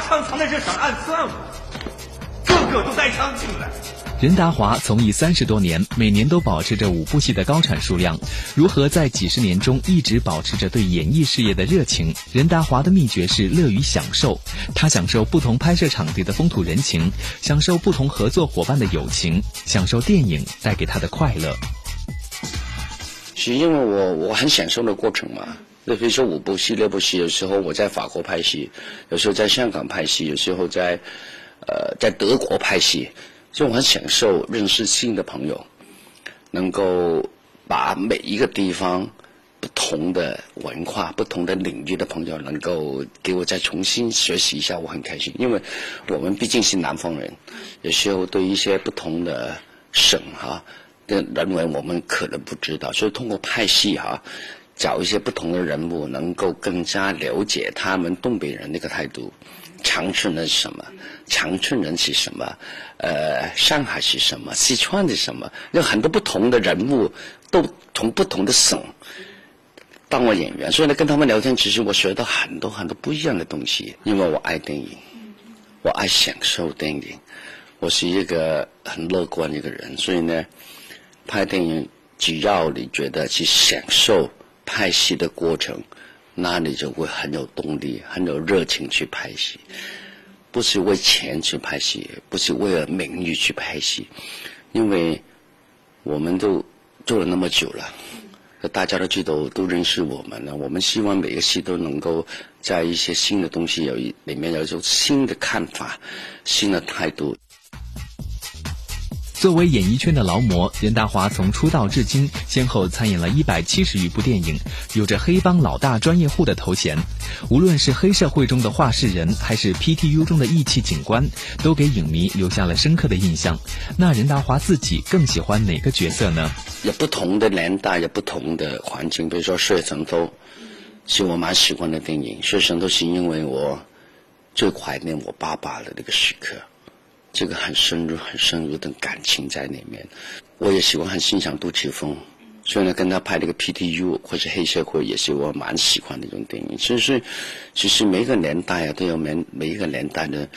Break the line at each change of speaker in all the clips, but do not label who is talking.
把上藏在这想暗算我，个个都带枪进来。
任达华从艺三十多年，每年都保持着五部戏的高产数量。如何在几十年中一直保持着对演艺事业的热情？任达华的秘诀是乐于享受。他享受不同拍摄场地的风土人情，享受不同合作伙伴的友情，享受电影带给他的快乐。
是因为我我很享受的过程嘛。就比如说五部戏、六部戏，有时候我在法国拍戏，有时候在香港拍戏，有时候在呃在德国拍戏。就我很享受认识新的朋友，能够把每一个地方不同的文化、不同的领域的朋友，能够给我再重新学习一下，我很开心。因为我们毕竟是南方人，有时候对一些不同的省哈的人文，我们可能不知道，所以通过拍戏哈，找一些不同的人物，能够更加了解他们东北人那个态度。长春人是什么？长春人是什么？呃，上海是什么？四川是什么？有很多不同的人物，都从不同的省当我演员，所以呢，跟他们聊天，其实我学到很多很多不一样的东西。因为我爱电影，我爱享受电影，我是一个很乐观的一个人，所以呢，拍电影只要你觉得去享受拍戏的过程。那你就会很有动力，很有热情去拍戏，不是为钱去拍戏，不是为了名誉去拍戏，因为我们都做了那么久了，大家都知道，都认识我们了。我们希望每个戏都能够在一些新的东西有一里面有一种新的看法、新的态度。
作为演艺圈的劳模，任达华从出道至今，先后参演了一百七十余部电影，有着黑帮老大、专业户的头衔。无论是黑社会中的话事人，还是 PTU 中的义气警官，都给影迷留下了深刻的印象。那任达华自己更喜欢哪个角色呢？
有不同的年代，有不同的环境。比如说《血神都》，是我蛮喜欢的电影。《血神都》是因为我最怀念我爸爸的那个时刻。这个很深入、很深入的感情在里面，我也喜欢很欣赏杜琪峰，所以呢，跟他拍那个 PTU 或者黑社会也是我蛮喜欢的一种电影。其实，其实每个年代啊都有每每一个年代的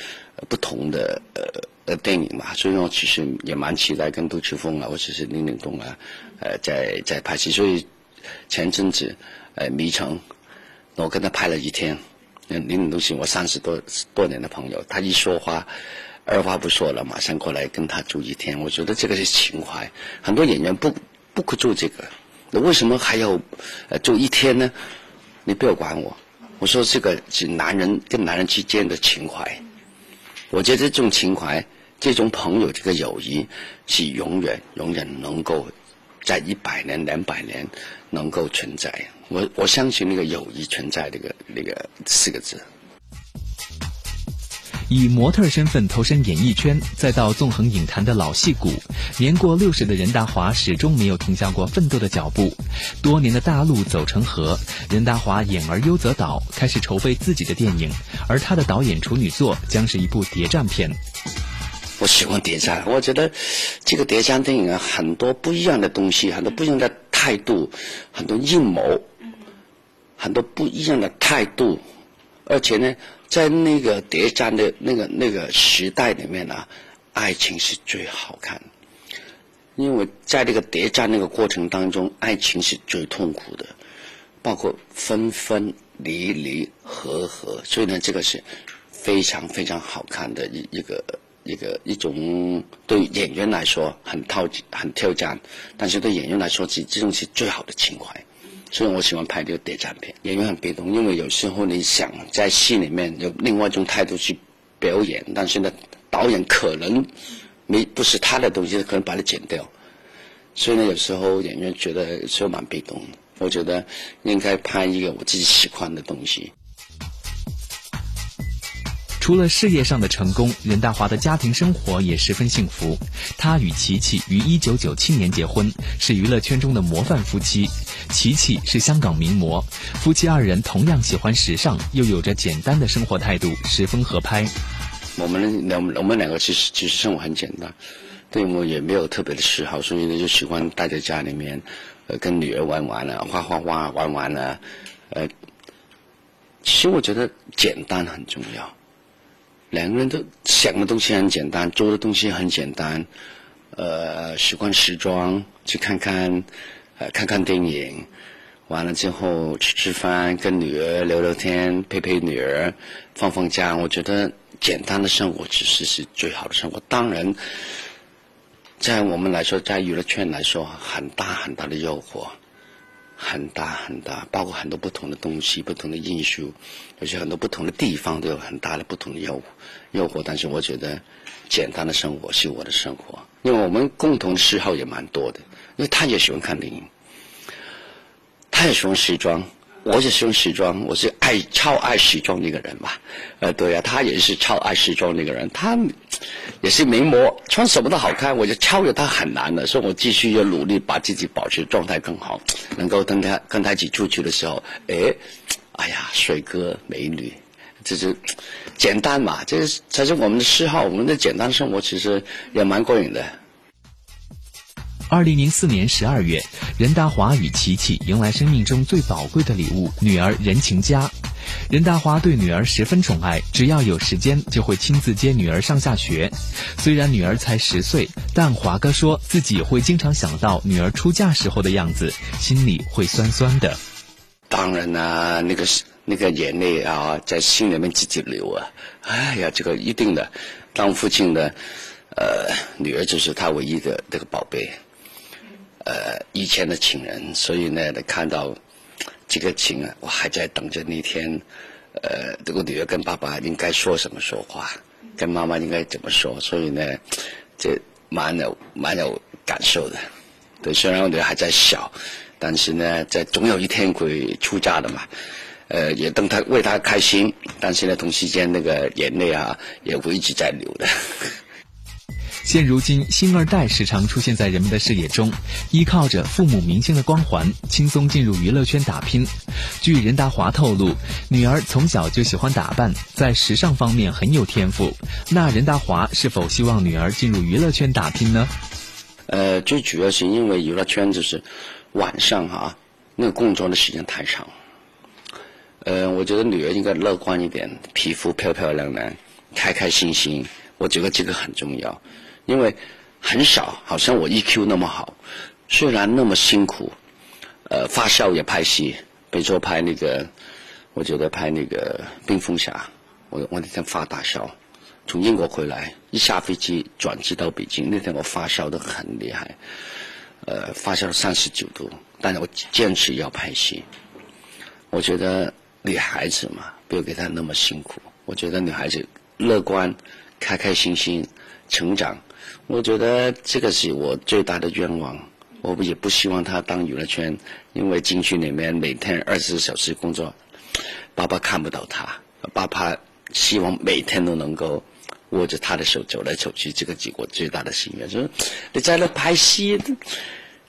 不同的呃呃电影嘛，所以我其实也蛮期待跟杜琪峰啊或者是林岭东啊呃在在拍戏。所以前阵子呃迷城，我跟他拍了一天，林岭东是我三十多多年的朋友，他一说话。二话不说了，马上过来跟他住一天。我觉得这个是情怀，很多演员不不可做这个，那为什么还要呃住一天呢？你不要管我，我说这个是男人跟男人之间的情怀。我觉得这种情怀，这种朋友，这个友谊是永远永远能够在一百年、两百年能够存在。我我相信那个友谊存在这个那个四个字。
以模特身份投身演艺圈，再到纵横影坛的老戏骨，年过六十的任达华始终没有停下过奋斗的脚步。多年的大路走成河，任达华演而优则导，开始筹备自己的电影，而他的导演处女作将是一部谍战片。
我喜欢谍战，我觉得这个谍战电影啊，很多不一样的东西，很多不一样的态度，很多阴谋，很多不一样的态度，而且呢。在那个谍战的那个那个时代里面呢，爱情是最好看，因为在这个谍战那个过程当中，爱情是最痛苦的，包括分分离离合合，所以呢，这个是非常非常好看的一一个一个一种对演员来说很挑很挑战，但是对演员来说，这这种是最好的情怀。所以我喜欢拍这个谍战片，演员很被动，因为有时候你想在戏里面有另外一种态度去表演，但是呢，导演可能没不是他的东西，可能把它剪掉。所以呢，有时候演员觉得是蛮被动的。我觉得应该拍一个我自己喜欢的东西。
除了事业上的成功，任达华的家庭生活也十分幸福。他与琪琪于一九九七年结婚，是娱乐圈中的模范夫妻。琪琪是香港名模，夫妻二人同样喜欢时尚，又有着简单的生活态度，十分合拍。
我们两我们两个其实其实生活很简单，对我也没有特别的嗜好，所以呢就喜欢待在家里面，呃，跟女儿玩玩啊，画画画玩玩啊，呃，其实我觉得简单很重要。两个人都想的东西很简单，做的东西很简单，呃，喜欢时装，去看看，呃，看看电影，完了之后吃吃饭，跟女儿聊聊天，陪陪女儿，放放假。我觉得简单的生活其实是最好的生活。当然，在我们来说，在娱乐圈来说，很大很大的诱惑。很大很大，包括很多不同的东西、不同的因素，有些很多不同的地方都有很大的不同的诱惑。诱惑，但是我觉得简单的生活是我的生活，因为我们共同的嗜好也蛮多的。因为他也喜欢看电影，他也喜欢时装。我是喜欢时装，我是爱超爱时装那个人嘛，呃，对呀，他也是超爱时装那个人，他也是名模，穿什么都好看，我就超越他很难的，所以我继续要努力把自己保持状态更好，能够跟他跟他一起出去的时候，哎，哎呀，帅哥美女，这是简单嘛，这才是我们的嗜好，我们的简单生活其实也蛮过瘾的。
二零零四年十二月，任达华与琪琪迎来生命中最宝贵的礼物——女儿任晴佳。任达华对女儿十分宠爱，只要有时间就会亲自接女儿上下学。虽然女儿才十岁，但华哥说自己会经常想到女儿出嫁时候的样子，心里会酸酸的。
当然啦，那个是那个眼泪啊，在心里面自己流啊！哎呀，这个一定的，当父亲的，呃，女儿就是他唯一的这个宝贝。呃，以前的情人，所以呢，看到这个情啊，我还在等着那天，呃，这个女儿跟爸爸应该说什么说话，跟妈妈应该怎么说，所以呢，这蛮有蛮有感受的。对，虽然我女儿还在小，但是呢，在总有一天会出嫁的嘛，呃，也等她为她开心，但是呢，同时间那个眼泪啊，也会一直在流的。
现如今，星二代时常出现在人们的视野中，依靠着父母明星的光环，轻松进入娱乐圈打拼。据任达华透露，女儿从小就喜欢打扮，在时尚方面很有天赋。那任达华是否希望女儿进入娱乐圈打拼呢？
呃，最主要是因为娱乐圈就是晚上哈，那个工作的时间太长。呃，我觉得女儿应该乐观一点，皮肤漂漂亮亮，开开心心。我觉得这个很重要。因为很少，好像我 EQ 那么好，虽然那么辛苦，呃，发烧也拍戏，比如说拍那个，我觉得拍那个《冰封侠》，我我那天发大烧，从英国回来，一下飞机转机到北京，那天我发烧的很厉害，呃，发烧三十九度，但是我坚持要拍戏。我觉得女孩子嘛，不要给她那么辛苦。我觉得女孩子乐观、开开心心成长。我觉得这个是我最大的愿望，我也不希望他当娱乐圈，因为进去里面每天二十小时工作，爸爸看不到他，爸爸希望每天都能够握着他的手走来走去，这个是我最大的心愿。说你在那拍戏，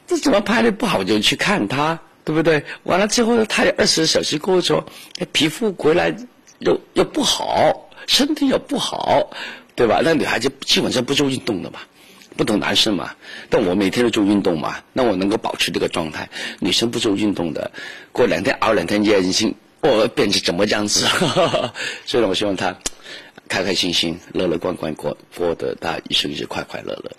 这怎么拍的不好就去看他，对不对？完了之后他有二十小时工作，皮肤回来又又不好，身体又不好。对吧？那女孩子基本上不做运动的嘛，不懂男生嘛。但我每天都做运动嘛，那我能够保持这个状态。女生不做运动的，过两天熬两天夜，已经我变成怎么样子？所以呢，我希望她开开心心、乐乐观观过过得她一生一世快快乐乐。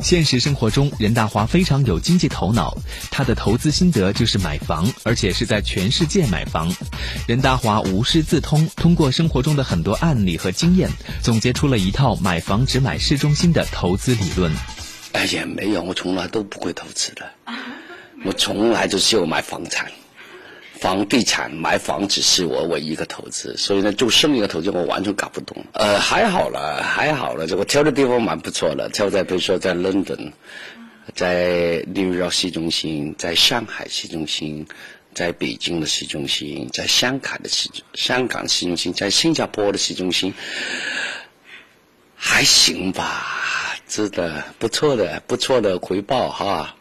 现实生活中，任达华非常有经济头脑。他的投资心得就是买房，而且是在全世界买房。任达华无师自通，通过生活中的很多案例和经验，总结出了一套买房只买市中心的投资理论。
哎呀，没有，我从来都不会投资的，我从来就是有买房产。房地产买房只是我唯一一个投资，所以呢，做生意的投资我完全搞不懂。呃，还好了，还好了，这个挑的地方蛮不错的，挑在比如说在伦敦，在纽约市中心，在上海市中心，在北京的市中心，在香港的市香港市中心，在新加坡的市中心，还行吧，值得不错的不错的回报哈。